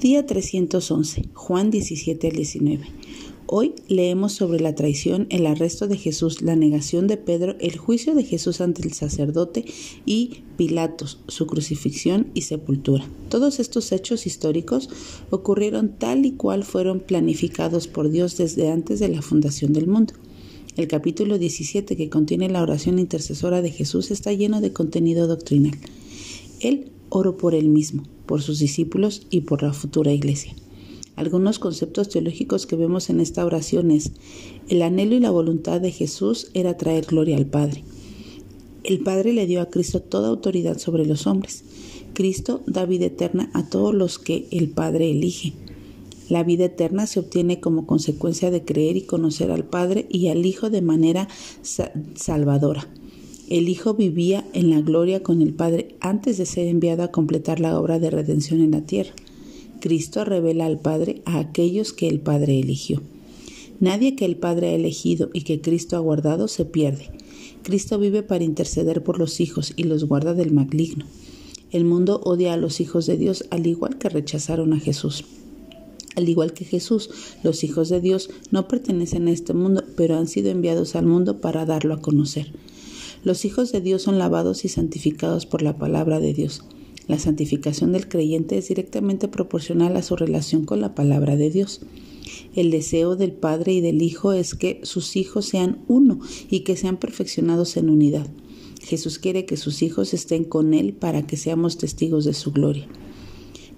Día 311, Juan 17 al 19. Hoy leemos sobre la traición, el arresto de Jesús, la negación de Pedro, el juicio de Jesús ante el sacerdote y Pilatos, su crucifixión y sepultura. Todos estos hechos históricos ocurrieron tal y cual fueron planificados por Dios desde antes de la fundación del mundo. El capítulo 17 que contiene la oración intercesora de Jesús está lleno de contenido doctrinal. Él oró por él mismo, por sus discípulos y por la futura iglesia. Algunos conceptos teológicos que vemos en esta oración es, el anhelo y la voluntad de Jesús era traer gloria al Padre. El Padre le dio a Cristo toda autoridad sobre los hombres. Cristo da vida eterna a todos los que el Padre elige. La vida eterna se obtiene como consecuencia de creer y conocer al Padre y al Hijo de manera salvadora. El Hijo vivía en la gloria con el Padre antes de ser enviado a completar la obra de redención en la tierra. Cristo revela al Padre a aquellos que el Padre eligió. Nadie que el Padre ha elegido y que Cristo ha guardado se pierde. Cristo vive para interceder por los hijos y los guarda del maligno. El mundo odia a los hijos de Dios al igual que rechazaron a Jesús. Al igual que Jesús, los hijos de Dios no pertenecen a este mundo, pero han sido enviados al mundo para darlo a conocer. Los hijos de Dios son lavados y santificados por la palabra de Dios. La santificación del creyente es directamente proporcional a su relación con la palabra de Dios. El deseo del Padre y del Hijo es que sus hijos sean uno y que sean perfeccionados en unidad. Jesús quiere que sus hijos estén con Él para que seamos testigos de su gloria.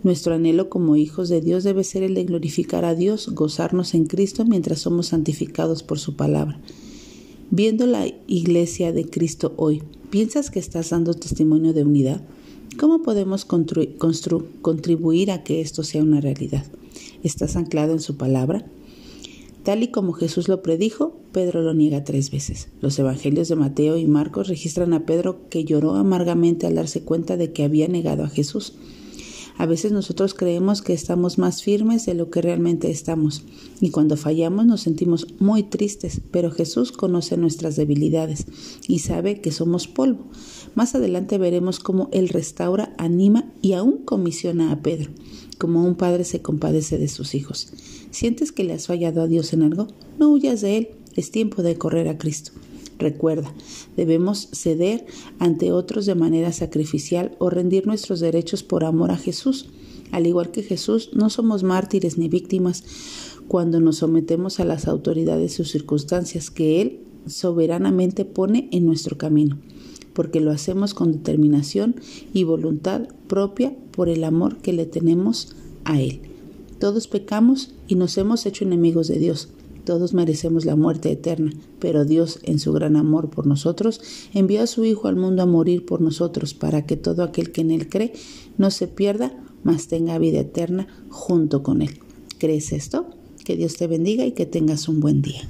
Nuestro anhelo como hijos de Dios debe ser el de glorificar a Dios, gozarnos en Cristo mientras somos santificados por su palabra. Viendo la iglesia de Cristo hoy, ¿piensas que estás dando testimonio de unidad? ¿Cómo podemos contribuir a que esto sea una realidad? ¿Estás anclado en su palabra? Tal y como Jesús lo predijo, Pedro lo niega tres veces. Los evangelios de Mateo y Marcos registran a Pedro que lloró amargamente al darse cuenta de que había negado a Jesús. A veces nosotros creemos que estamos más firmes de lo que realmente estamos y cuando fallamos nos sentimos muy tristes, pero Jesús conoce nuestras debilidades y sabe que somos polvo. Más adelante veremos cómo Él restaura, anima y aún comisiona a Pedro, como un padre se compadece de sus hijos. ¿Sientes que le has fallado a Dios en algo? No huyas de Él, es tiempo de correr a Cristo. Recuerda, debemos ceder ante otros de manera sacrificial o rendir nuestros derechos por amor a Jesús. Al igual que Jesús, no somos mártires ni víctimas cuando nos sometemos a las autoridades o circunstancias que Él soberanamente pone en nuestro camino, porque lo hacemos con determinación y voluntad propia por el amor que le tenemos a Él. Todos pecamos y nos hemos hecho enemigos de Dios. Todos merecemos la muerte eterna, pero Dios, en su gran amor por nosotros, envió a su Hijo al mundo a morir por nosotros, para que todo aquel que en Él cree no se pierda, mas tenga vida eterna junto con Él. ¿Crees esto? Que Dios te bendiga y que tengas un buen día.